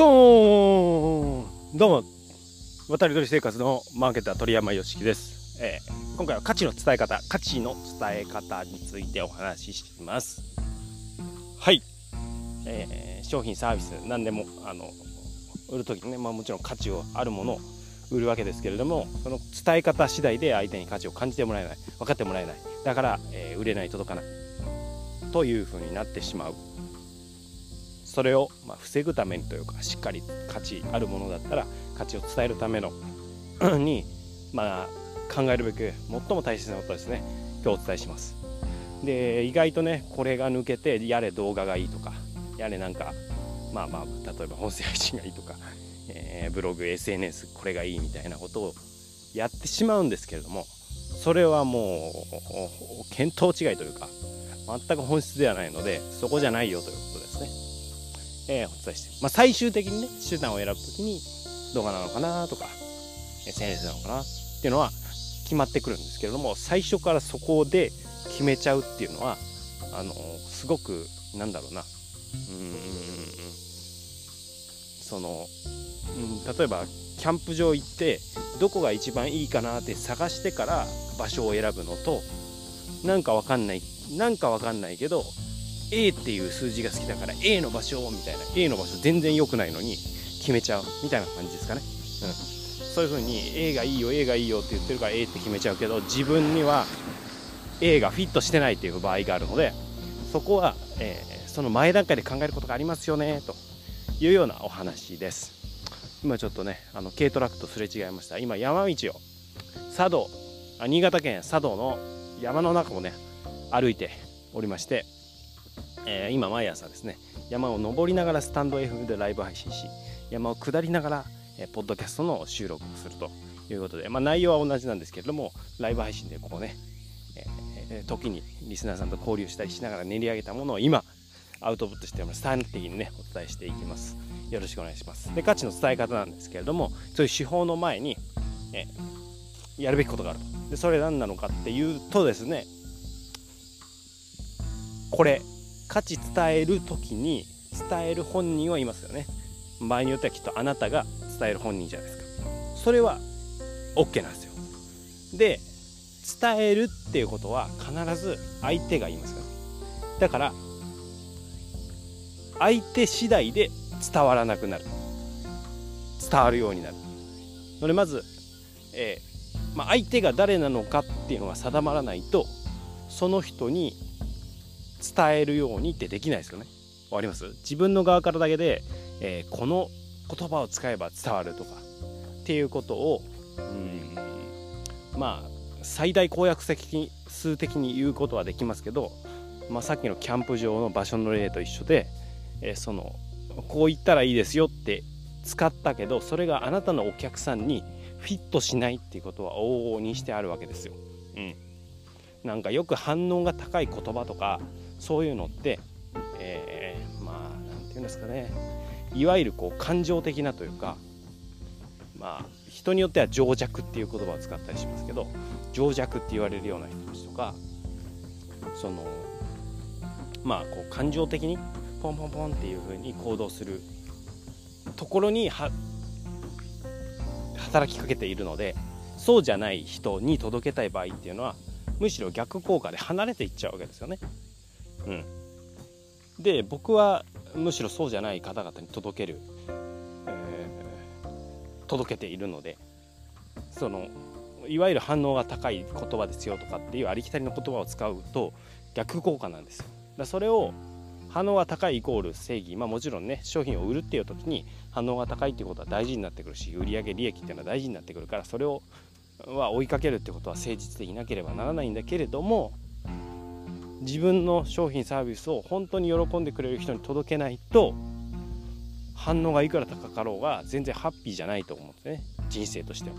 ドーンどうも。渡り鳥生活のマーケター鳥山よしきです、えー、今回は価値の伝え方価値の伝え方についてお話しします。はい、えー、商品サービス何でもあの売る時にね、まあ、もちろん価値をあるものを売るわけですけれどもその伝え方次第で相手に価値を感じてもらえない。分かってもらえない。だから、えー、売れない届かない。というふうになってしまう。それをま防ぐためにというかしっかり価値あるものだったら価値を伝えるための にまあ考えるべく最も大切なことですね。今日お伝えします。で意外とねこれが抜けてやれ動画がいいとかやれなんかまあまあ例えば音声配信がいいとか、えー、ブログ SNS これがいいみたいなことをやってしまうんですけれどもそれはもう見当違いというか全く本質ではないのでそこじゃないよというえー、お伝えして、まあ、最終的にね手段を選ぶ時に動画なのかなとか SNS なのかなっていうのは決まってくるんですけれども最初からそこで決めちゃうっていうのはあのすごくなんだろうな。うん。その、うん、例えばキャンプ場行ってどこが一番いいかなって探してから場所を選ぶのとなんかわかんないなんかわかんないけど A っていう数字が好きだから A の場所みたいな A の場所全然良くないのに決めちゃうみたいな感じですかね、うん、そういう風に A がいいよ A がいいよって言ってるから A って決めちゃうけど自分には A がフィットしてないっていう場合があるのでそこは、えー、その前段階で考えることがありますよねというようなお話です。今ちょっとねあの軽トラックとすれ違いました。今山道を佐渡あ新潟県佐渡の山の中をね歩いておりましてえー、今毎朝ですね山を登りながらスタンド FM でライブ配信し山を下りながら、えー、ポッドキャストの収録をするということで、まあ、内容は同じなんですけれどもライブ配信でこうね、えー、時にリスナーさんと交流したりしながら練り上げたものを今アウトプットして端的にねお伝えしていきます。よろしくお願いします。で価値の伝え方なんですけれどもそういう手法の前に、えやるべきことがあると。でそれ何なのかっていうとですねこれ。価値伝える時に伝える本人はいますよね。場合によってはきっとあなたが伝える本人じゃないですか。それは OK なんですよ。で伝えるっていうことは必ず相手が言いますよだから相手次第で伝わらなくなる。伝わるようになる。のでまず、えーまあ、相手が誰なのかっていうのが定まらないとその人に伝えるようにってできないですよね。わかります？自分の側からだけで、えー、この言葉を使えば伝わるとかっていうことをまあ最大公約的数的に言うことはできますけど、まあ、さっきのキャンプ場の場所の例と一緒で、えー、そのこう言ったらいいですよって使ったけどそれがあなたのお客さんにフィットしないっていうことは往々にしてあるわけですよ。うん、なんかよく反応が高い言葉とかそういうのって、えー、まあ何て言うんですかねいわゆるこう感情的なというかまあ人によっては情弱っていう言葉を使ったりしますけど情弱って言われるような人たちとかそのまあこう感情的にポンポンポンっていう風に行動するところに働きかけているのでそうじゃない人に届けたい場合っていうのはむしろ逆効果で離れていっちゃうわけですよね。うん、で僕はむしろそうじゃない方々に届ける、えー、届けているのでそのいわゆる反応が高い言葉ですよとかっていうありきたりの言葉を使うと逆効果なんですよ。だそれを反応が高いイコール正義まあもちろんね商品を売るっていう時に反応が高いっていうことは大事になってくるし売上利益っていうのは大事になってくるからそれをは追いかけるってことは誠実でいなければならないんだけれども自分の商品サービスを本当に喜んでくれる人に届けないと反応がいくら高かろうが全然ハッピーじゃないと思うんですね。人生としては。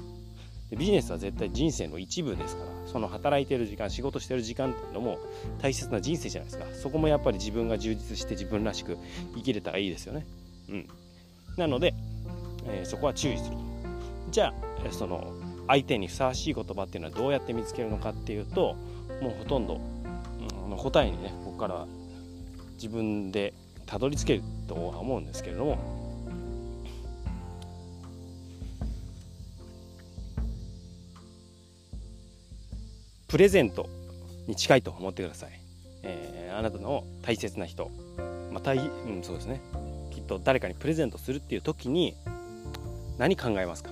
でビジネスは絶対人生の一部ですからその働いてる時間仕事してる時間っていうのも大切な人生じゃないですか。そこもやっぱり自分が充実して自分らしく生きれたらいいですよね。うん。なので、えー、そこは注意するじゃあその相手にふさわしい言葉っていうのはどうやって見つけるのかっていうともうほとんどの答えにねここから自分でたどり着けるとは思うんですけれども。プレゼントに近いと思ってください、えー、あなたの大切な人。まあ、大うんそうですね。きっと誰かにプレゼントするっていう時に何考えますか？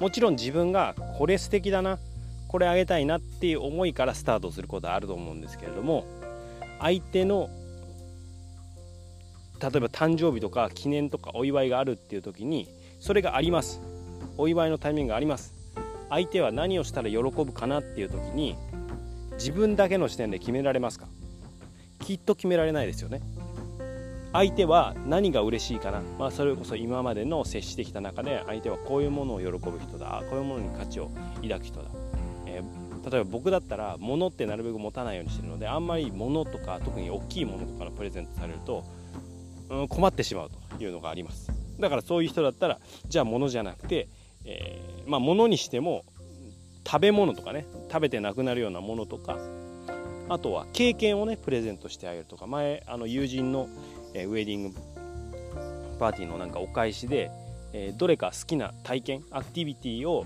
もちろん自分がこれ素敵だな。これあげたいなっていう思いからスタートすることはあると思うんですけれども相手の例えば誕生日とか記念とかお祝いがあるっていう時にそれがあります。お祝いのタイミングがあります。相手は何をしたら喜ぶかなっていう時に自分だけの視点で決められますか？きっと決められないですよね。相手は何が嬉しいかな、まあ、それこそ今までの接してきた中で相手はこういうものを喜ぶ人だ。こういうものに価値を抱く人だ、例えば僕だったら物ってなるべく持たないようにしてるのであんまり物とか特に大きいものとかのプレゼントされると、うん、困ってしまうというのがあります。だからそういう人だったらじゃあ物じゃなくて、えー、まあ物にしても食べ物とかね食べてなくなるようなものとかあとは経験をねプレゼントしてあげるとか前あの友人のえウェディングパーティーのなんかお返しで、えどれか好きな体験アクティビティを、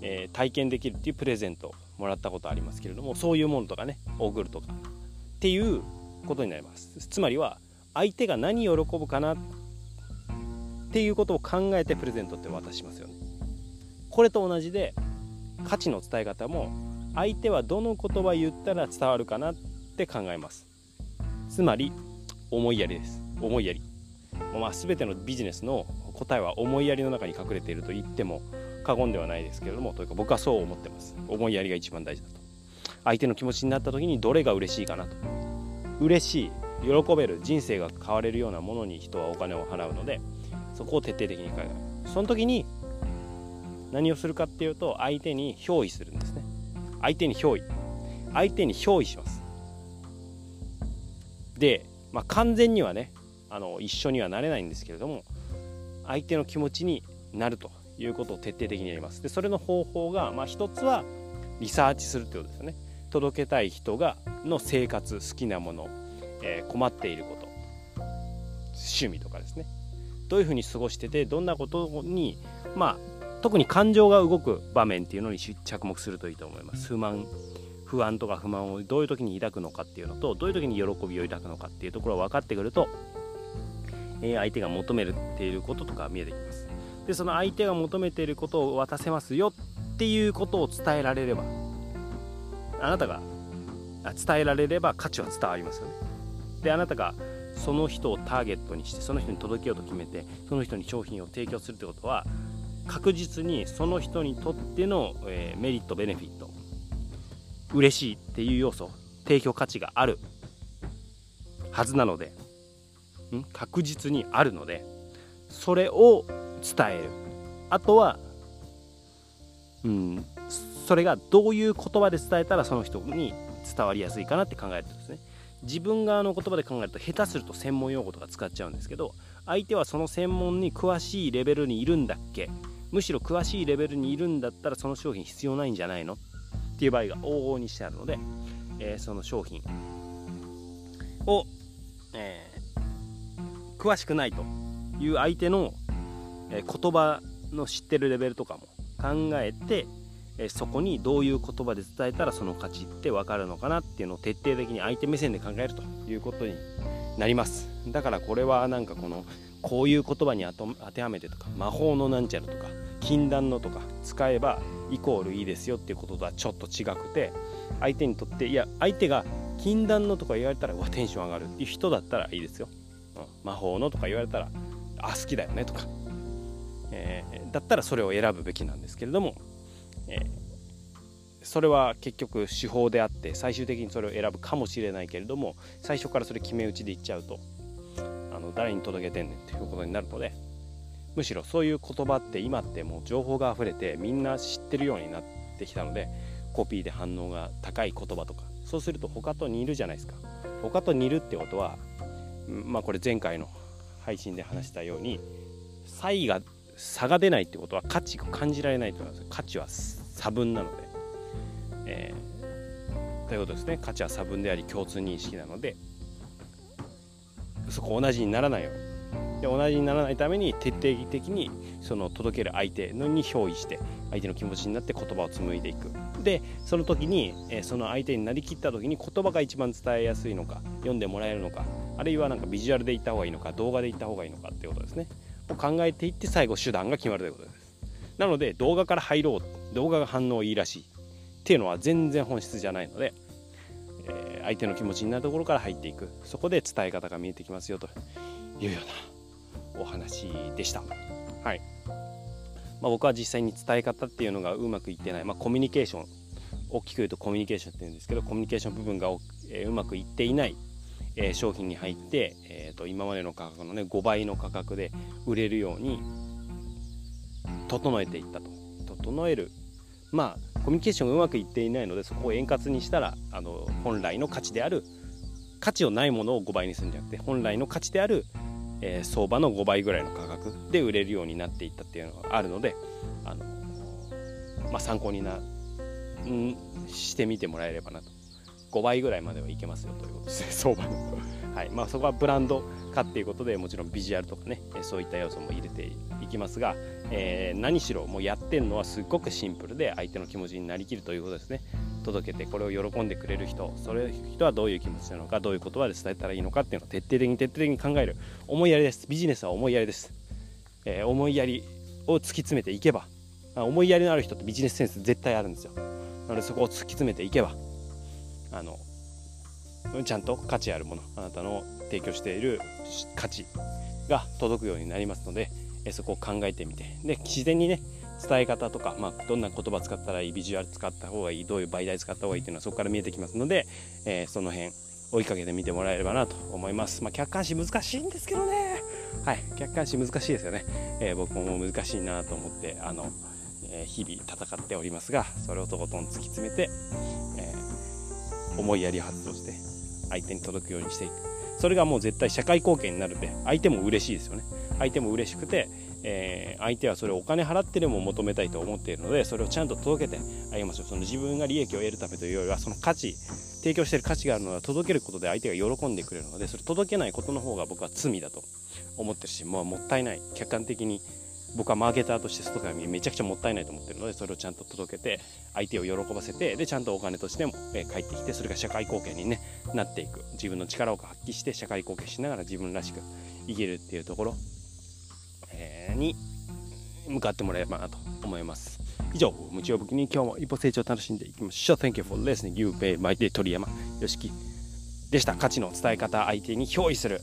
え体験できるっていうプレゼントもらったことありますけれどもそういうものとかね送るとかっていうことになります。つまりは相手が何喜ぶかなっていうことを考えてプレゼントって渡しますよね。これと同じで価値の伝え方も相手はどの言葉言ったら伝わるかなって考えます。つまり思いやりです。思いやり、まあ、全てのビジネスの答えは思いやりの中に隠れていると言っても過言ではないですけれどもというか僕はそう思ってます。思いやりが一番大事だと。相手の気持ちになった時にどれが嬉しいかなと。嬉しい喜べる人生が変われるようなものに人はお金を払うのでそこを徹底的に考える。その時に何をするかっていうと相手に憑依するんですね。相手に憑依。相手に憑依します。で、まあ、完全にはねあの一緒にはなれないんですけれども相手の気持ちになると。いうことを徹底的にやります。でそれの方法が、まあ、一つはリサーチするってことですよね。届けたい人がの生活好きなもの、えー、困っていること。趣味とかですね。どういうふうに過ごしててどんなことにまあ特に感情が動く場面っていうのに着目するといいと思います。不満不安とか不満をどういう時に抱くのかっていうのとどういう時に喜びを抱くのかっていうところが分かってくるとえ相手が求めるていることとか見えてきます。でその相手が求めていることを渡せますよっていうことを伝えられればあなたが伝えられれば価値は伝わりますよね。であなたがその人をターゲットにしてその人に届けようと決めてその人に商品を提供するってことは確実にその人にとっての、えー、メリットベネフィット嬉しいっていう要素提供価値があるはずなのでん確実にあるのでそれを伝える。あとはうんそれがどういう言葉で伝えたらその人に伝わりやすいかなって考えてるんですね。自分側の言葉で考えると下手すると専門用語とか使っちゃうんですけど相手はその専門に詳しいレベルにいるんだっけ？むしろ詳しいレベルにいるんだったらその商品必要ないんじゃないの？っていう場合が往々にしてあるので、えー、その商品を、え詳しくないという相手の、え言葉の知ってるレベルとかも考えて、えそこにどういう言葉で伝えたらその価値って分かるのかなっていうのを徹底的に相手目線で考えるということになります。だからこれはなんかこのこういう言葉に当てはめてとか魔法のなんちゃらとか禁断のとか使えばイコールいいですよっていうこととはちょっと違くて相手にとっていや相手が禁断のとか言われたらわテンション上がるっていう人だったらいいですよ。うん魔法のとか言われたらあ好きだよねとか、えー、だったらそれを選ぶべきなんですけれども、えー、それは結局手法であって最終的にそれを選ぶかもしれないけれども最初からそれ決め打ちで言っちゃうとあの誰に届けてんねんっていうことになるのでむしろそういう言葉って今ってもう情報が溢れてみんな知ってるようになってきたのでコピーで反応が高い言葉とかそうすると他と似るじゃないですか。他と似るってことはまあこれ前回の配信で話したように差異が差が出ないってことは価値が感じられないということです価値は差分なので、えー、ということですね。価値は差分であり共通認識なのでそこ同じにならないようで同じにならないために徹底的にその届ける相手のに憑依して相手の気持ちになって言葉を紡いでいく。でその時に、えその相手になりきった時に言葉が一番伝えやすいのか読んでもらえるのかあるいはなんかビジュアルで言った方がいいのか動画で言った方がいいのかっていうことですね。を考えていって最後手段が決まるということです。なので動画から入ろう動画が反応いいらしいっていうのは全然本質じゃないので、えー、相手の気持ちになるところから入っていく。そこで伝え方が見えてきますよというようなお話でした。はい。まあ、僕は実際に伝え方っていうのがうまくいってない、まあ、コミュニケーション。大きく言うとコミュニケーションって言うんですけどコミュニケーション部分が、え、うまくいっていない、えー、商品に入って、えーと、今までの価格のね5倍の価格で売れるように整えていったと。整える。まあコミュニケーションがうまくいっていないのでそこを円滑にしたらあの本来の価値である価値をないものを5倍にするんじゃなくて本来の価値であるえー、相場の5倍ぐらいの価格で売れるようになっていったっていうのがあるので、あのまあ、参考にな、ん、してみてもらえればなと。5倍ぐらいまではいけますよということ。ですね相場の、はい。まあ、そこはブランド化っていうことでもちろんビジュアルとかねそういった要素も入れていきますが、えー、何しろもうやってるのはすっごくシンプルで相手の気持ちになりきるということですね。届けてこれを喜んでくれる人それ人はどういう気持ちなのかどういう言葉で伝えたらいいのかっていうのを徹底的に徹底的に考える思いやりです。ビジネスは思いやりです、えー、思いやりを突き詰めていけば思いやりのある人ってビジネスセンス絶対あるんですよ。なのでそこを突き詰めていけばあのちゃんと価値あるものあなたの提供している価値が届くようになりますのでそこを考えてみてで自然にね伝え方とか、まあ、どんな言葉使ったらいいビジュアル使った方がいいどういう媒体使った方がいいっていうのはそこから見えてきますので、えー、その辺追いかけてみてもらえればなと思います。まあ、客観視難しいんですけどね。はい、客観視難しいですよね。えー、僕も難しいなと思って、あの、えー、日々戦っておりますが、それをとことん突き詰めて、思いやり発動して、相手に届くようにしていく。それがもう絶対社会貢献になるんで、相手も嬉しいですよね。相手も嬉しくて、えー、相手はそれをお金払ってでも求めたいと思っているのでそれをちゃんと届けてあげましょうその自分が利益を得るためというよりはその価値提供している価値があるのは届けることで相手が喜んでくれるのでそれ届けないことの方が僕は罪だと思ってるし、まあ、もったいない客観的に僕はマーケターとして外から見めちゃくちゃもったいないと思ってるのでそれをちゃんと届けて相手を喜ばせてでちゃんとお金としても、え返ってきてそれが社会貢献に、ね、なっていく自分の力を発揮して社会貢献しながら自分らしく生きるっていうところ、えー、に向かってもらえればなと思います。以上、無知を武器に今日も一歩成長を楽しんでいきましょう。Thank you for listening. You pay my day 鳥山よしきでした。価値の伝え方相手に憑依する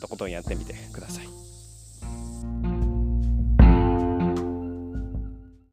とことんやってみてください。